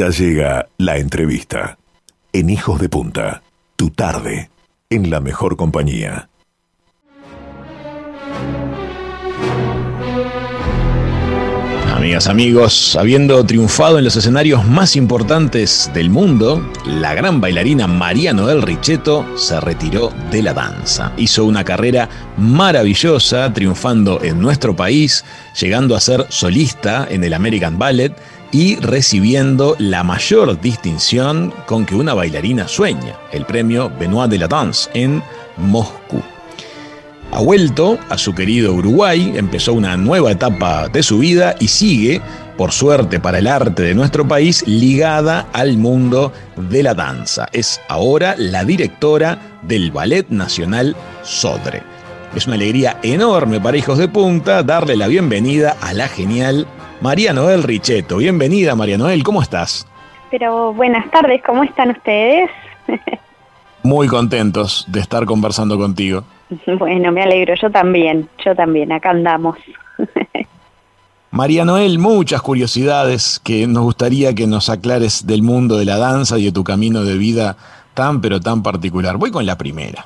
Ya llega la entrevista. En Hijos de Punta, tu tarde, en la mejor compañía. Amigas, amigos, habiendo triunfado en los escenarios más importantes del mundo, la gran bailarina María Noel Richetto se retiró de la danza. Hizo una carrera maravillosa, triunfando en nuestro país, llegando a ser solista en el American Ballet y recibiendo la mayor distinción con que una bailarina sueña, el premio Benoit de la Danse en Moscú. Ha vuelto a su querido Uruguay, empezó una nueva etapa de su vida y sigue, por suerte para el arte de nuestro país, ligada al mundo de la danza. Es ahora la directora del Ballet Nacional Sodre. Es una alegría enorme para Hijos de Punta darle la bienvenida a la genial María Noel Richetto. Bienvenida María Noel, ¿cómo estás? Pero buenas tardes, ¿cómo están ustedes? Muy contentos de estar conversando contigo. Bueno, me alegro, yo también, yo también, acá andamos. María Noel, muchas curiosidades que nos gustaría que nos aclares del mundo de la danza y de tu camino de vida tan pero tan particular. Voy con la primera.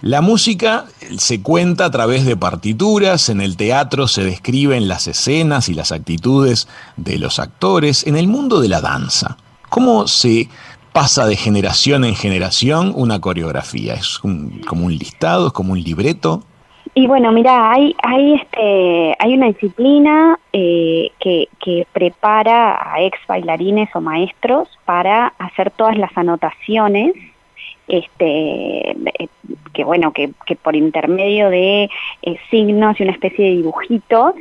La música se cuenta a través de partituras, en el teatro se describen las escenas y las actitudes de los actores, en el mundo de la danza. ¿Cómo se pasa de generación en generación una coreografía? ¿Es como un listado? ¿Es como un libreto? Y bueno, mira, hay, hay, este, hay una disciplina eh, que, que prepara a ex bailarines o maestros para hacer todas las anotaciones este eh, que bueno que, que por intermedio de eh, signos y una especie de dibujitos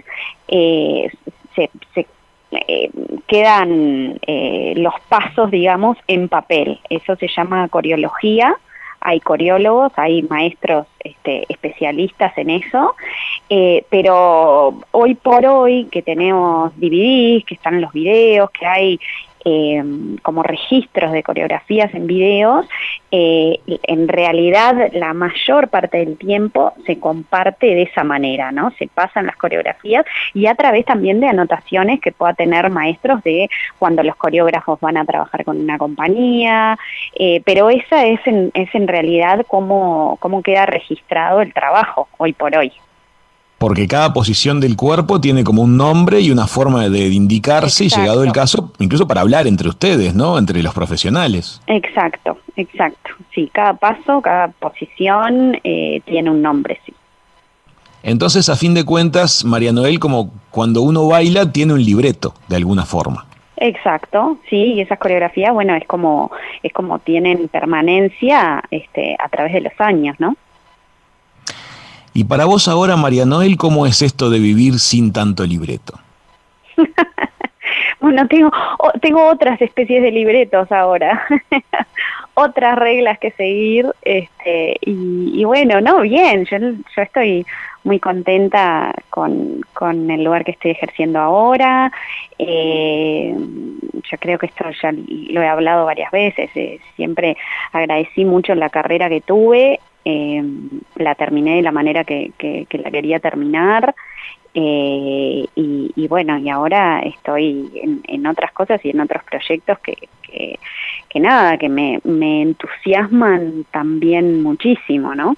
eh, se, se eh, quedan eh, los pasos, digamos, en papel. Eso se llama coreología. Hay coreólogos, hay maestros este, especialistas en eso, pero hoy por hoy que tenemos DVDs, que están los videos, que hay eh, como registros de coreografías en videos, eh, en realidad la mayor parte del tiempo se comparte de esa manera, ¿no? Se pasan las coreografías y a través también de anotaciones que pueda tener maestros de cuando los coreógrafos van a trabajar con una compañía, eh, pero esa es en, es en realidad cómo, cómo queda registrado el trabajo hoy por hoy porque cada posición del cuerpo tiene como un nombre y una forma de indicarse Exacto. y llegado el caso, incluso para hablar entre ustedes, ¿no? Entre los profesionales. Exacto, exacto. Sí, cada paso, cada posición eh, tiene un nombre, sí. Entonces, a fin de cuentas, María Noel, como cuando uno baila, tiene un libreto, de alguna forma. Exacto, sí, y esas coreografías, bueno, es como, es como tienen permanencia este, a través de los años, ¿no? Y para vos ahora, María Noel, ¿cómo es esto de vivir sin tanto libreto? Bueno, tengo, tengo otras especies de libretos ahora, otras reglas que seguir, este, y, y bueno, no, bien, yo, yo estoy muy contenta con, con el lugar que estoy ejerciendo ahora, eh, yo creo que esto ya lo he hablado varias veces, eh, siempre agradecí mucho la carrera que tuve, eh, la terminé de la manera que, que, que la quería terminar, eh, y, y bueno, y ahora estoy en, en otras cosas y en otros proyectos que, que, que nada, que me, me entusiasman también muchísimo, ¿no?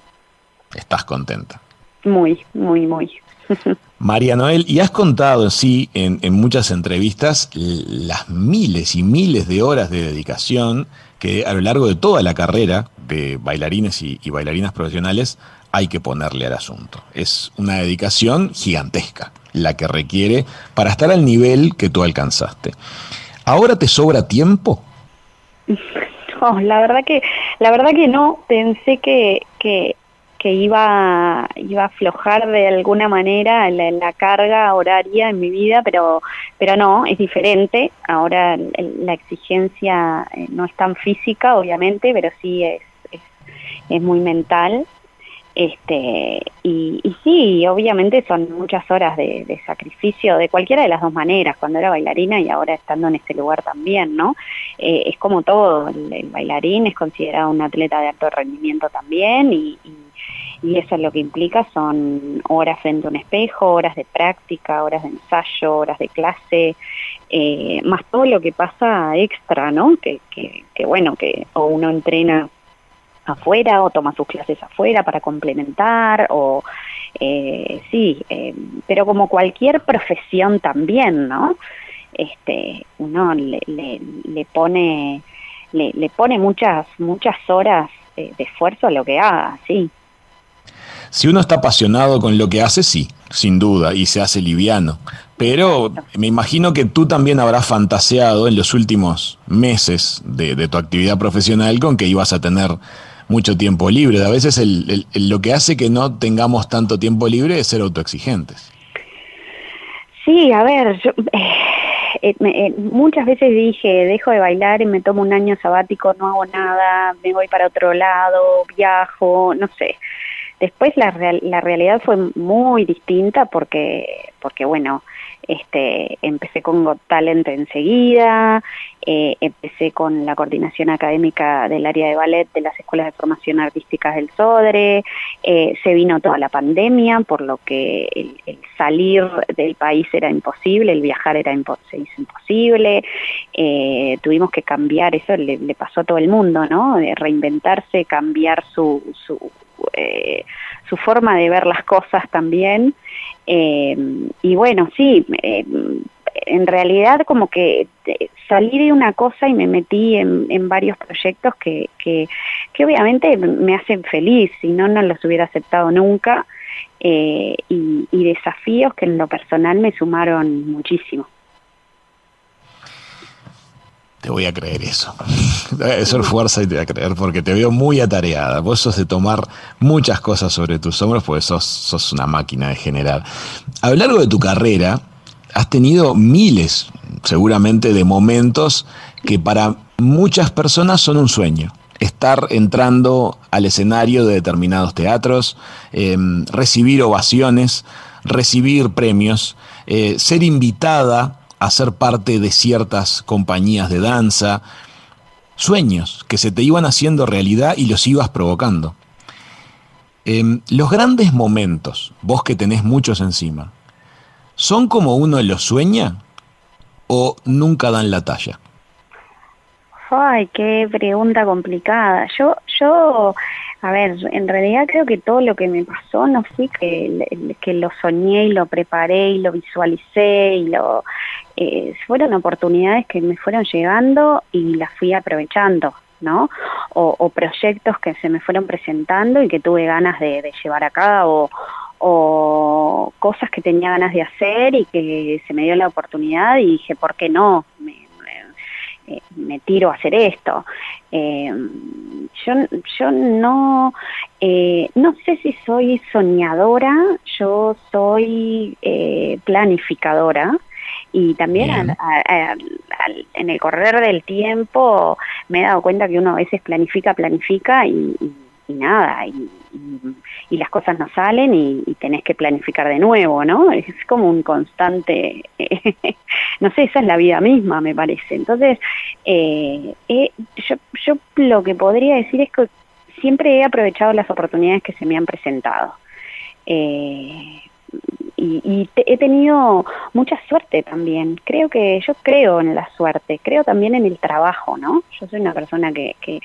Estás contenta. Muy, muy, muy. María Noel, y has contado, sí, en, en muchas entrevistas, las miles y miles de horas de dedicación que a lo largo de toda la carrera de bailarines y, bailarinas profesionales hay que ponerle al asunto. Es una dedicación gigantesca la que requiere para estar al nivel que tú alcanzaste. ¿Ahora te sobra tiempo? No, la verdad que, la verdad que no, pensé que, que, que iba, iba a aflojar de alguna manera la, la carga horaria en mi vida, pero, pero no, es diferente. Ahora la exigencia eh, no es tan física, obviamente, pero sí es, es, es muy mental. Este, y, sí, obviamente son muchas horas de, sacrificio de cualquiera de las dos maneras, cuando era bailarina y ahora estando en este lugar también, ¿no? Eh, es como todo, el, bailarín es considerado un atleta de alto rendimiento también y, y, y eso lo que implica son horas frente a un espejo, horas de práctica, horas de ensayo, horas de clase, eh, más todo lo que pasa extra, ¿no? Que, que, bueno, que o uno entrena afuera o toma sus clases afuera para complementar o eh, sí, eh, pero como cualquier profesión también, ¿no? Este, uno le, le, pone le, le, pone muchas muchas horas de esfuerzo a lo que haga, sí. Si uno está apasionado con lo que hace, sí, sin duda, y se hace liviano. Pero me imagino que tú también habrás fantaseado en los últimos meses de, tu actividad profesional con que ibas a tener mucho tiempo libre. A veces lo que hace que no tengamos tanto tiempo libre es ser autoexigentes. Sí, a ver, yo, eh, eh, muchas veces dije, dejo de bailar y me tomo un año sabático, no hago nada, me voy para otro lado, viajo, no sé. Después la, la realidad fue muy distinta porque, porque bueno, este, empecé con Got Talent enseguida, eh, empecé con la coordinación académica del área de ballet de las escuelas de formación artísticas del SODRE, eh, se vino toda la pandemia, por lo que el, salir del país era imposible, el viajar era se hizo imposible, eh, tuvimos que cambiar, eso le, pasó a todo el mundo, ¿no? Reinventarse, cambiar su, su, su forma de ver las cosas también. Eh, y bueno, sí, eh, en realidad como que eh, salí de una cosa y me metí en, varios proyectos que, que, obviamente me hacen feliz, si no, no los hubiera aceptado nunca, y, y desafíos que en lo personal me sumaron muchísimo. Te voy a creer eso. Eso es fuerza y te voy a creer porque te veo muy atareada. Vos sos de tomar muchas cosas sobre tus hombros porque sos, sos una máquina de generar. A lo largo de tu carrera has tenido miles, seguramente, de momentos que para muchas personas son un sueño estar entrando al escenario de determinados teatros, em, recibir ovaciones, recibir premios, eh, ser invitada a ser parte de ciertas compañías de danza, sueños que se te iban haciendo realidad y los ibas provocando. Em, los grandes momentos, vos que tenés muchos encima, ¿son como uno los sueña o nunca dan la talla? Ay, qué pregunta complicada. Yo, yo a ver, en realidad creo que todo lo que me pasó no fue que, que lo soñé y lo preparé y lo visualicé y lo... Eh, fueron oportunidades que me fueron llegando y las fui aprovechando, ¿no? O, proyectos que se me fueron presentando y que tuve ganas de, llevar a cabo, o cosas que tenía ganas de hacer y que se me dio la oportunidad y dije, ¿por qué no? Eh, me tiro a hacer esto. Eh, yo, yo no, eh, no sé si soy soñadora, yo soy planificadora y también en el correr del tiempo me he dado cuenta que uno a veces planifica, planifica y, nada, y, las cosas no salen y, tenés que planificar de nuevo, ¿no? Es como un constante, no sé, esa es la vida misma, me parece. Entonces, eh, eh, yo, yo lo que podría decir es que siempre he aprovechado las oportunidades que se me han presentado. Eh, y, he tenido mucha suerte también. Creo que yo creo en la suerte, creo también en el trabajo, ¿no? Yo soy una persona que, que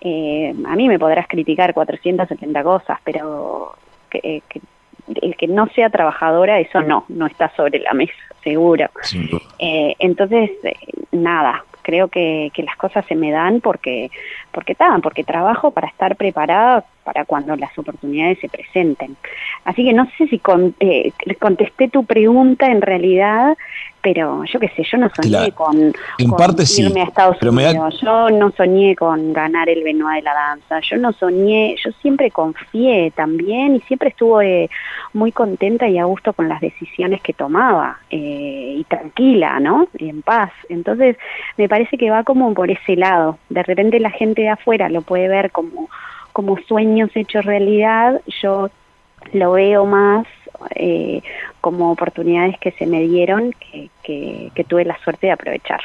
eh, a mí me podrás criticar 470 cosas, pero que, el que no sea trabajadora, eso no, no está sobre la mesa, seguro. Eh, entonces, eh, nada, creo que, que, las cosas se me dan porque porque porque trabajo para estar preparada para cuando las oportunidades se presenten. Así que no sé si eh, contesté tu pregunta en realidad, pero yo qué sé, yo no soñé con, irme a Estados Unidos, yo no soñé con ganar el Benoit de la danza, yo no soñé, yo siempre confié también y siempre estuve muy contenta y a gusto con las decisiones que tomaba eh, y tranquila, ¿no? Y en paz. Entonces me parece que va como por ese lado. De repente la gente de afuera lo puede ver como como sueños hechos realidad, yo lo veo más eh, como oportunidades que se me dieron que, que, tuve la suerte de aprovechar.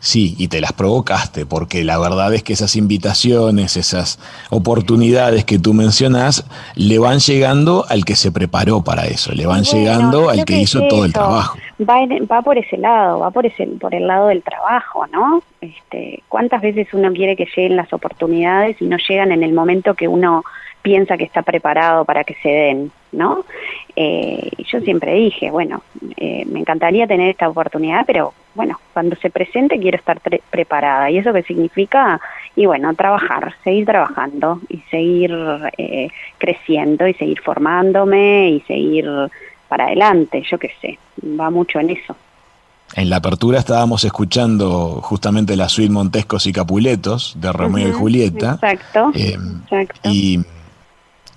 Sí, y te las provocaste, porque la verdad es que esas invitaciones, esas oportunidades que tú mencionas, le van llegando al que se preparó para eso, le van llegando al que, hizo todo el trabajo. Va, va por ese lado, va por ese, por el lado del trabajo, ¿no? Este, ¿Cuántas veces uno quiere que lleguen las oportunidades y no llegan en el momento que uno piensa que está preparado para que se den, ¿no? Eh, yo siempre dije, bueno, eh, me encantaría tener esta oportunidad, pero bueno, cuando se presente quiero estar preparada. ¿Y eso qué significa? Y bueno, trabajar, seguir trabajando y seguir eh, creciendo y seguir formándome y seguir para adelante, yo qué sé, va mucho en eso. En la apertura estábamos escuchando justamente la suite Montescos y Capuletos de Romeo y Julieta. Exacto, exacto. Y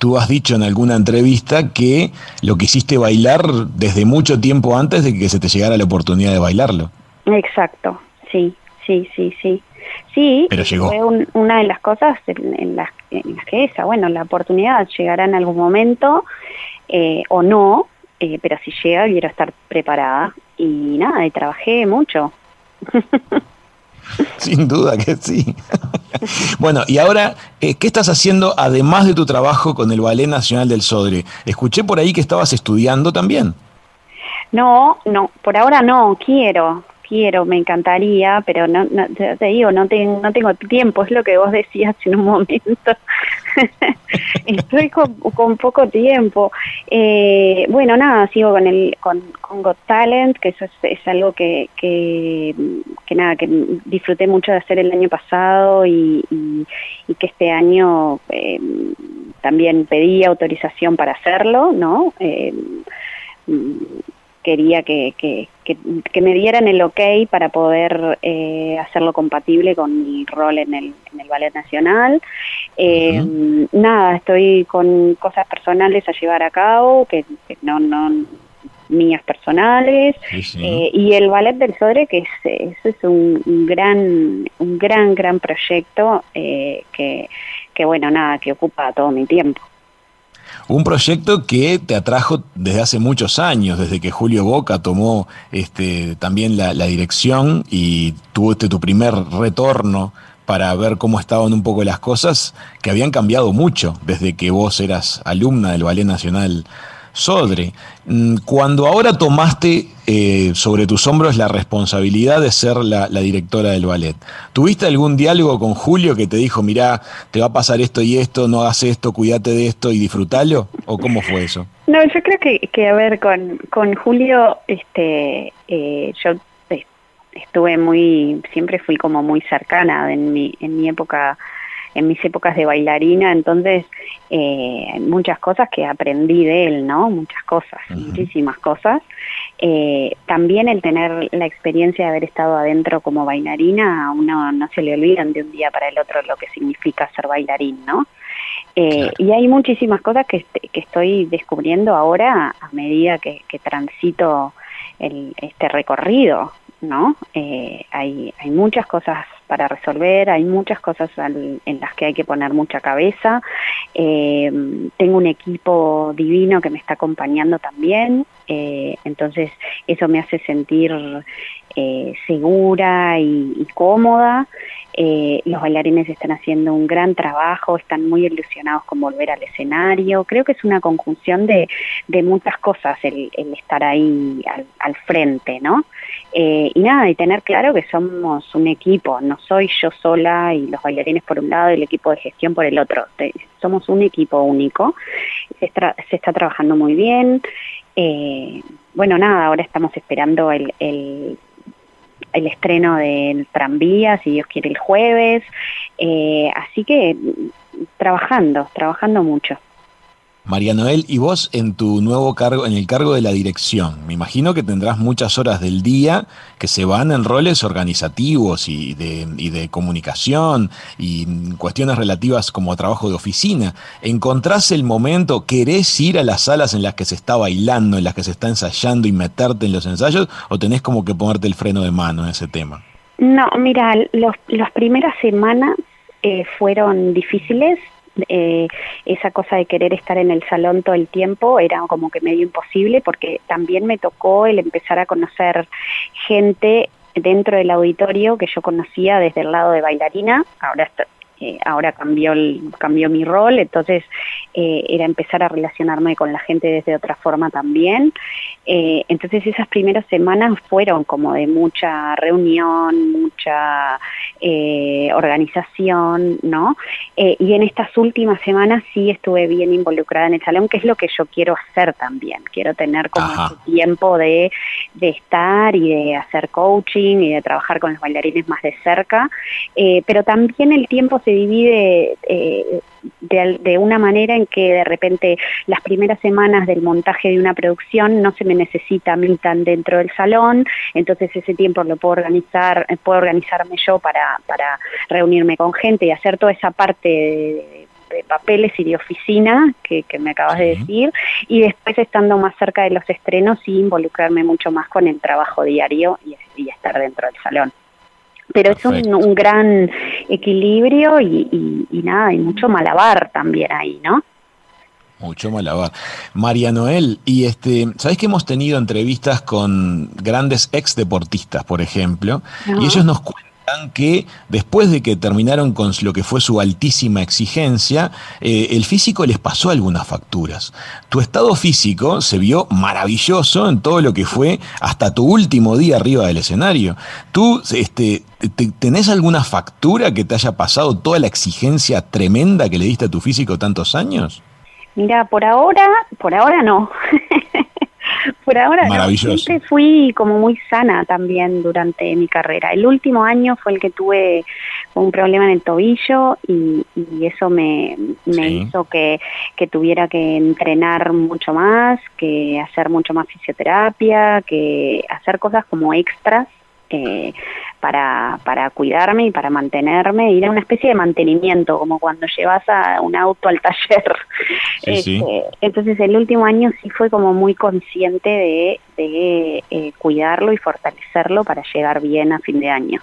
Tú has dicho en alguna entrevista que lo que hiciste bailar desde mucho tiempo antes de que se te llegara la oportunidad de bailarlo. Exacto, sí, sí, sí, sí. Sí, Pero llegó. fue una de las cosas en, las, que esa, bueno, la oportunidad llegará en algún momento eh, o no, eh, pero si llega quiero estar preparada. Y nada, y trabajé mucho. Sin duda que sí. bueno, y ahora, eh, ¿qué estás haciendo además de tu trabajo con el Ballet Nacional del Sodre? Escuché por ahí que estabas estudiando también. No, no, por ahora no, quiero, quiero, me encantaría, pero no, no te digo, no, tengo no tengo tiempo, es lo que vos decías en un momento. Estoy con, poco tiempo. Eh, bueno, nada, sigo con el con, con Got Talent, que eso es, algo que, que, nada, que disfruté mucho de hacer el año pasado y, que este año eh, también pedí autorización para hacerlo, ¿no? Eh, quería que, que, que, me dieran el ok para poder eh, hacerlo compatible con mi rol en el, en el Ballet Nacional. Eh, nada, estoy con cosas personales a llevar a cabo, que, no, no mías personales. Eh, y el ballet del Sodre que es, es un, gran un gran gran proyecto que, que bueno nada que ocupa todo mi tiempo un proyecto que te atrajo desde hace muchos años, desde que Julio Boca tomó este, también la, dirección y tuviste tu primer retorno para ver cómo estaban un poco las cosas, que habían cambiado mucho desde que vos eras alumna del Ballet Nacional Sodre. Mm, cuando ahora tomaste eh, sobre tus hombros la responsabilidad de ser la, directora del ballet, ¿tuviste algún diálogo con Julio que te dijo, mirá, te va a pasar esto y esto, no hagas esto, cuídate de esto y disfrutalo? ¿O cómo fue eso? No, yo creo que, que a ver, con, con Julio, este, eh, yo eh, estuve muy, siempre fui como muy cercana en mi, en mi época en mis épocas de bailarina, entonces eh, muchas cosas que aprendí de él, ¿no? Muchas cosas, muchísimas cosas. Eh, también el tener la experiencia de haber estado adentro como bailarina, a uno no se le olvidan de un día para el otro lo que significa ser bailarín, ¿no? Eh, y hay muchísimas cosas que, que, estoy descubriendo ahora a medida que, que transito el, este recorrido, ¿no? Eh, hay, hay muchas cosas para resolver, hay muchas cosas en las que hay que poner mucha cabeza. Eh, tengo un equipo divino que me está acompañando también, eh, entonces eso me hace sentir segura y, cómoda. los bailarines están haciendo un gran trabajo, están muy ilusionados con volver al escenario. Creo que es una conjunción de, muchas cosas el, estar ahí al, al frente, ¿no? Eh, y nada, y tener claro que somos un equipo, no soy yo sola y los bailarines por un lado y el equipo de gestión por el otro, somos un equipo único, se, está trabajando muy bien, eh, bueno nada, ahora estamos esperando el, el, el estreno del tranvía, si Dios quiere el jueves, eh, así que trabajando, trabajando mucho. María Noel, y vos en tu nuevo cargo, en el cargo de la dirección, me imagino que tendrás muchas horas del día que se van en roles organizativos y de, y de comunicación y cuestiones relativas como trabajo de oficina. ¿Encontrás el momento, querés ir a las salas en las que se está bailando, en las que se está ensayando y meterte en los ensayos, o tenés como que ponerte el freno de mano en ese tema? No, mira, los, las primeras semanas eh, fueron difíciles eh, esa cosa de querer estar en el salón todo el tiempo era como que medio imposible porque también me tocó el empezar a conocer gente dentro del auditorio que yo conocía desde el lado de bailarina, ahora eh, ahora cambió, el, cambió mi rol, entonces eh, era empezar a relacionarme con la gente desde otra forma también. Eh, entonces esas primeras semanas fueron como de mucha reunión, mucha organización, ¿no? y en estas últimas semanas sí estuve bien involucrada en el salón, que es lo que yo quiero hacer también. Quiero tener como ese tiempo de, de estar y de hacer coaching y de trabajar con los bailarines más de cerca, pero también el tiempo se divide eh, de, una manera en que de repente las primeras semanas del montaje de una producción no se me necesita a mí tan dentro del salón, entonces ese tiempo lo puedo organizar, eh, puedo organizarme yo para, para reunirme con gente y hacer toda esa parte de, papeles y de oficina que, me acabas de decir, y después estando más cerca de los estrenos y involucrarme mucho más con el trabajo diario y estar dentro del salón pero es un, gran equilibrio y, nada, y mucho malabar también ahí, ¿no? Mucho malabar. María Noel, y este, ¿sabes que hemos tenido entrevistas con grandes ex deportistas, por ejemplo? Y ellos nos cuentan que después de que terminaron con lo que fue su altísima exigencia, eh, el físico les pasó algunas facturas. Tu estado físico se vio maravilloso en todo lo que fue hasta tu último día arriba del escenario. ¿Tú este, tenés alguna factura que te haya pasado toda la exigencia tremenda que le diste a tu físico tantos años? Mira, por ahora, por ahora no. Por ahora siempre fui como muy sana también durante mi carrera. El último año fue el que tuve un problema en el tobillo y, eso me, hizo que, que, tuviera que entrenar mucho más, que hacer mucho más fisioterapia, que hacer cosas como extras eh, para, para cuidarme y para mantenerme, ir a una especie de mantenimiento, como cuando llevas a un auto al taller. Este, entonces el último año sí fue como muy consciente de, de eh, cuidarlo y fortalecerlo para llegar bien a fin de año.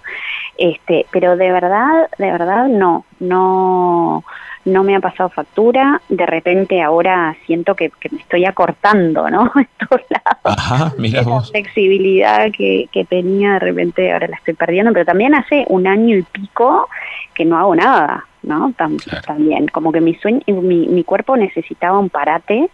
Este, pero de verdad, de verdad no, no no me ha pasado factura, de repente ahora siento que, me estoy acortando, ¿no? En todos lados. Ajá, mira La flexibilidad que, tenía, de repente ahora la estoy perdiendo, pero también hace un año y pico que no hago nada, ¿no? También, como que mi, sueño, mi, mi cuerpo necesitaba un parate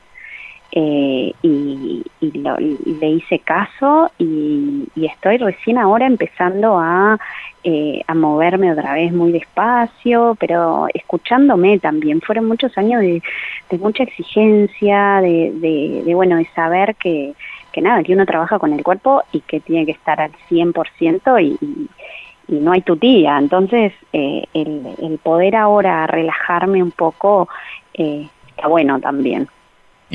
eh, y, le hice caso y, estoy recién ahora empezando a, eh, a moverme otra vez muy despacio, pero escuchándome también. Fueron muchos años de, mucha exigencia, de, de, bueno, de saber que, que nada, que uno trabaja con el cuerpo y que tiene que estar al 100% y, y, y no hay tu tía. Entonces, eh, el, el poder ahora relajarme un poco está bueno también.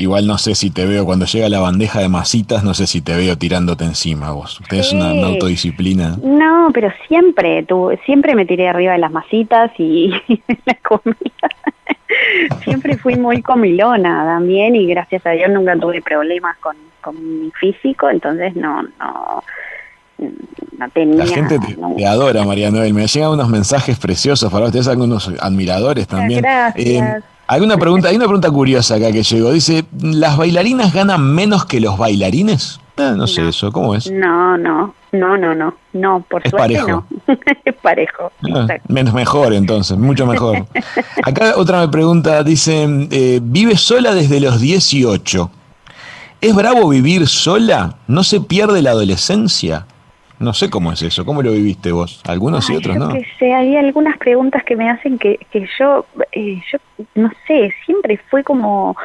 Igual no sé si te veo cuando llega la bandeja de masitas, no sé si te veo tirándote encima vos. ¿Tenés una, autodisciplina? No, pero siempre, tú, siempre me tiré arriba de las masitas y, la comida. siempre fui muy comilona también y gracias a Dios nunca tuve problemas con, mi físico, entonces no, no, no tenía... La gente te, adora, María Noel. Me llegan unos mensajes preciosos para ustedes, algunos admiradores también. Gracias. Eh, hay una pregunta, hay una pregunta curiosa acá que llegó. Dice, ¿las bailarinas ganan menos que los bailarines? Eh, no, sé eso, ¿cómo es? No, no, no, no, no, no, por es suerte parejo. no. es parejo. Ah, menos mejor entonces, mucho mejor. Acá otra me pregunta, dice, eh, vive sola desde los 18. ¿Es bravo vivir sola? ¿No se pierde la adolescencia? No sé cómo es eso, ¿cómo lo viviste vos? Algunos y otros, ¿no? Que sé, hay algunas preguntas que me hacen que, que yo, eh, yo, no sé, siempre fue como,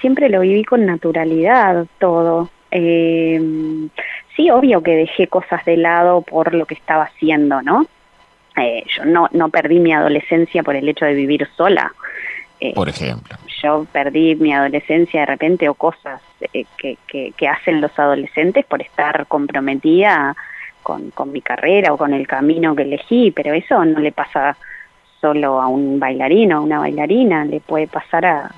siempre lo viví con naturalidad todo. Eh, sí, obvio que dejé cosas de lado por lo que estaba haciendo, ¿no? Eh, yo no, no perdí mi adolescencia por el hecho de vivir sola. Eh, por ejemplo. Yo perdí mi adolescencia de repente o cosas eh, que, que, que, hacen los adolescentes por estar comprometida con, con mi carrera o con el camino que elegí, pero eso no le pasa solo a un bailarino, a una bailarina, le puede pasar a,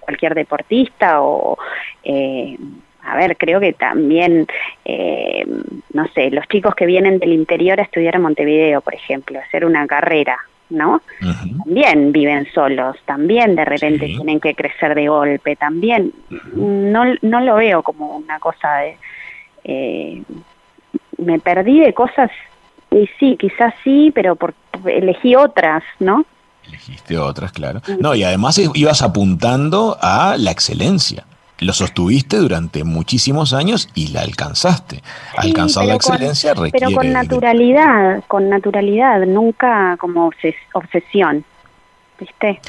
cualquier deportista o, eh, a ver, creo que también, eh, no sé, los chicos que vienen del interior a estudiar en Montevideo, por ejemplo, a hacer una carrera, ¿no? También viven solos, también de repente tienen que crecer de golpe, también no, no lo veo como una cosa de... Eh, me perdí de cosas y sí, quizás sí, pero por, elegí otras, ¿no? Elegiste otras, claro. No, y además ibas apuntando a la excelencia. Lo sostuviste durante muchísimos años y la alcanzaste. Alcanzar la excelencia requiere... Pero con naturalidad, con naturalidad, nunca como obsesión. ¿Viste?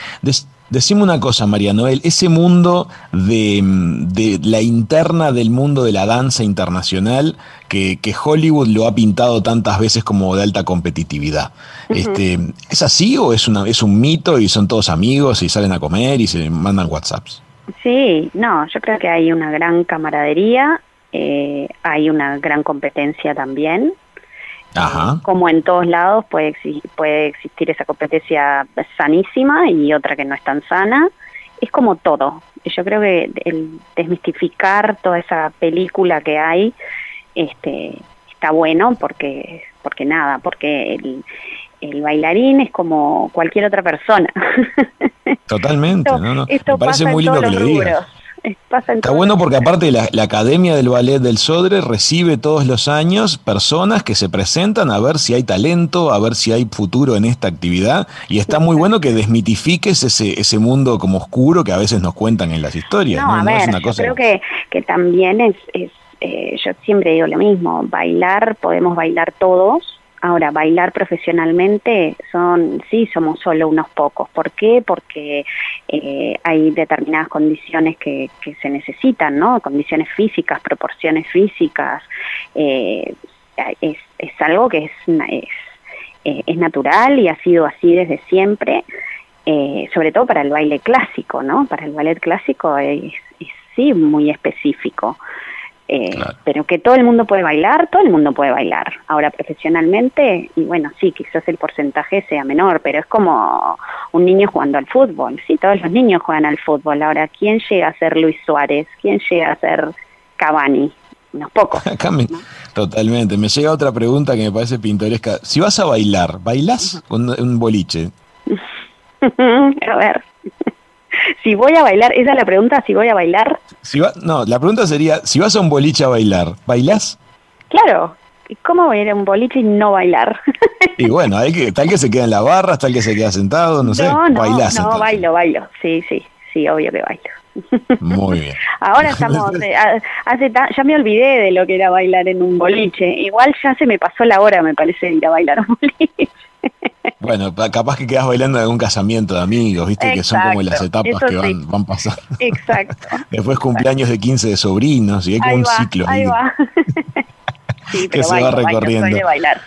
Decime una cosa, María Noel, ese mundo de, la interna del mundo de la danza internacional que, Hollywood lo ha pintado tantas veces como de alta competitividad, este, ¿es así o es, una, es un mito y son todos amigos y salen a comer y se mandan WhatsApps? Sí, no, yo creo que hay una gran camaradería, eh, hay una gran competencia también, como en todos lados puede, puede existir esa competencia sanísima y otra que no es tan sana. Es como todo. Yo creo que el desmistificar toda esa película que hay este, está bueno porque, porque nada, porque el, el bailarín es como cualquier otra persona. Totalmente, Me parece muy lindo que lo digas. Está bueno porque aparte la, la, Academia del Ballet del Sodre recibe todos los años personas que se presentan a ver si hay talento, a ver si hay futuro en esta actividad y está muy bueno que desmitifiques ese, ese mundo como oscuro que a veces nos cuentan en las historias. No, a ver, yo creo que, que también es, es eh, yo siempre digo lo mismo, bailar, podemos bailar todos, Ahora, bailar profesionalmente son, sí, somos solo unos pocos. ¿Por qué? Porque eh, hay determinadas condiciones que, que, se necesitan, ¿no? Condiciones físicas, proporciones físicas. Eh, es, es, algo que es, es, eh, es, natural y ha sido así desde siempre, sobre todo para el baile clásico, ¿no? Para el ballet clásico es sí muy específico. Eh, pero que todo el mundo puede bailar, todo el mundo puede bailar. Ahora profesionalmente, y bueno, sí, quizás el porcentaje sea menor, pero es como un niño jugando al fútbol. Sí, todos los niños juegan al fútbol. Ahora, ¿quién llega a ser Luis Suárez? ¿Quién llega a ser Cavani? Unos pocos. Totalmente. Me llega otra pregunta que me parece pintoresca. Si vas a bailar, ¿bailás con un boliche? a ver si voy a bailar, esa es la pregunta, si voy a bailar. Si no, la pregunta sería, si vas a un boliche a bailar, ¿bailás? Claro, ¿cómo voy a ir a un boliche y no bailar? y bueno, hay que, tal que se queda en la barra, tal que se queda sentado, no, sé, no, bailás. No, bailo, bailo, sí, sí, sí, obvio que bailo. Muy bien. Ahora estamos, eh, hace ya me olvidé de lo que era bailar en un boliche. Igual ya se me pasó la hora, me parece, de ir a bailar a un boliche. Bueno, capaz que quedas bailando en algún casamiento de amigos, viste, que son como las etapas que van, van pasando. Exacto. Después cumpleaños de 15 de sobrinos y hay como un ciclo ahí. Va. que se va recorriendo. bailar.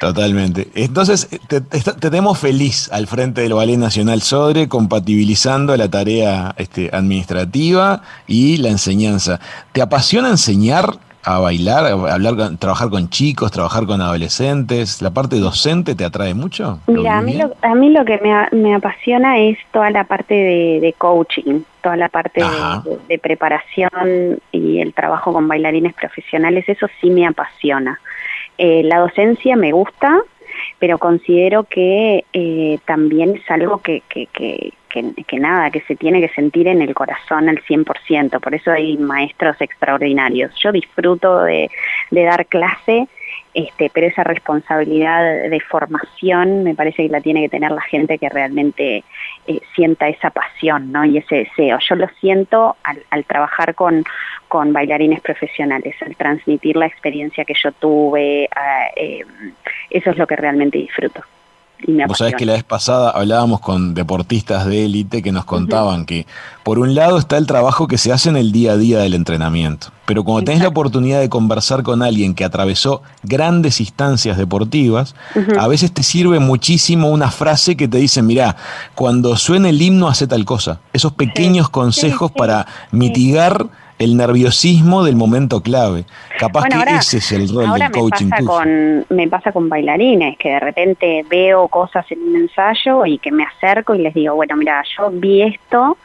Totalmente. Entonces, te, tenemos feliz al frente del Ballet Nacional Sodre, compatibilizando la tarea este, administrativa y la enseñanza. ¿Te apasiona enseñar a bailar, a hablar, trabajar con chicos, trabajar con adolescentes? ¿La parte docente te atrae mucho? Mira, a mí, lo, a mí lo que me, apasiona es toda la parte de, coaching, toda la parte de, preparación y el trabajo con bailarines profesionales, eso sí me apasiona. Eh, la docencia me gusta, pero considero que eh, también es algo que, que, que, que, nada, que se tiene que sentir en el corazón al 100%, por eso hay maestros extraordinarios. Yo disfruto de, de dar clase, este, pero esa responsabilidad de formación me parece que la tiene que tener la gente que realmente eh, sienta esa pasión ¿no? y ese deseo. Yo lo siento al, al trabajar con, con bailarines profesionales, al transmitir la experiencia que yo tuve, eh, eso es lo que realmente disfruto. Vos sabés que la vez pasada hablábamos con deportistas de élite que nos contaban que por un lado está el trabajo que se hace en el día a día del entrenamiento, pero cuando tenés la oportunidad de conversar con alguien que atravesó grandes instancias deportivas, a veces te sirve muchísimo una frase que te dice, mirá, cuando suene el himno hace tal cosa. Esos pequeños consejos para mitigar el nerviosismo del momento clave. Capaz que ese es el rol del coaching. Me pasa, con, me pasa con bailarines, que de repente veo cosas en un ensayo y que me acerco y les digo, bueno, mira, yo vi esto,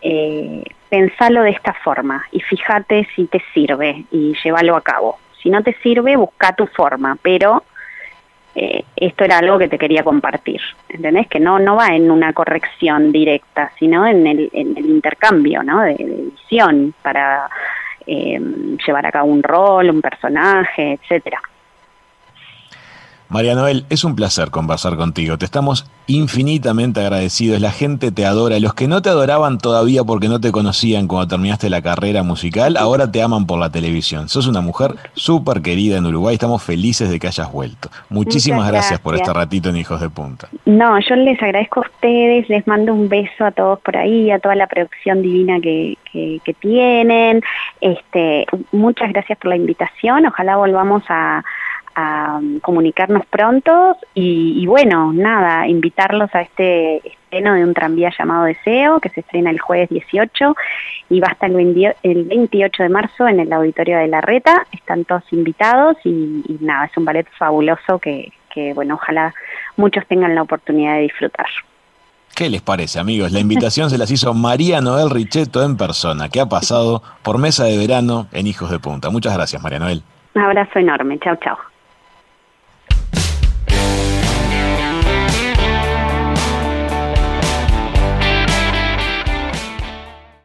eh, pensalo de esta forma y fíjate si te sirve y llévalo a cabo. Si no te sirve, busca tu forma, pero eh, esto era algo que te quería compartir, ¿entendés? Que no, no va en una corrección directa, sino en el, en el intercambio, ¿no? De, visión para eh, llevar a cabo un rol, un personaje, etcétera. María Noel, es un placer conversar contigo. Te estamos infinitamente agradecidos. La gente te adora. Los que no te adoraban todavía porque no te conocían cuando terminaste la carrera musical, ahora te aman por la televisión. Sos una mujer súper querida en Uruguay. Estamos felices de que hayas vuelto. Muchísimas gracias. por este ratito en Hijos de Punta. No, yo les agradezco a ustedes. Les mando un beso a todos por ahí, a toda la producción divina que, que, que tienen. Este, muchas gracias por la invitación. Ojalá volvamos a a um, comunicarnos pronto y, bueno, nada, invitarlos a este estreno de un tranvía llamado Deseo, que se estrena el jueves 18 y va hasta el, el 28 de marzo en el Auditorio de la Reta. Están todos invitados y, nada, es un ballet fabuloso que, que, bueno, ojalá muchos tengan la oportunidad de disfrutar. ¿Qué les parece, amigos? La invitación se las hizo María Noel Richetto en persona, que ha pasado por mesa de verano en Hijos de Punta. Muchas gracias, María Noel. Un abrazo enorme. Chao, chao.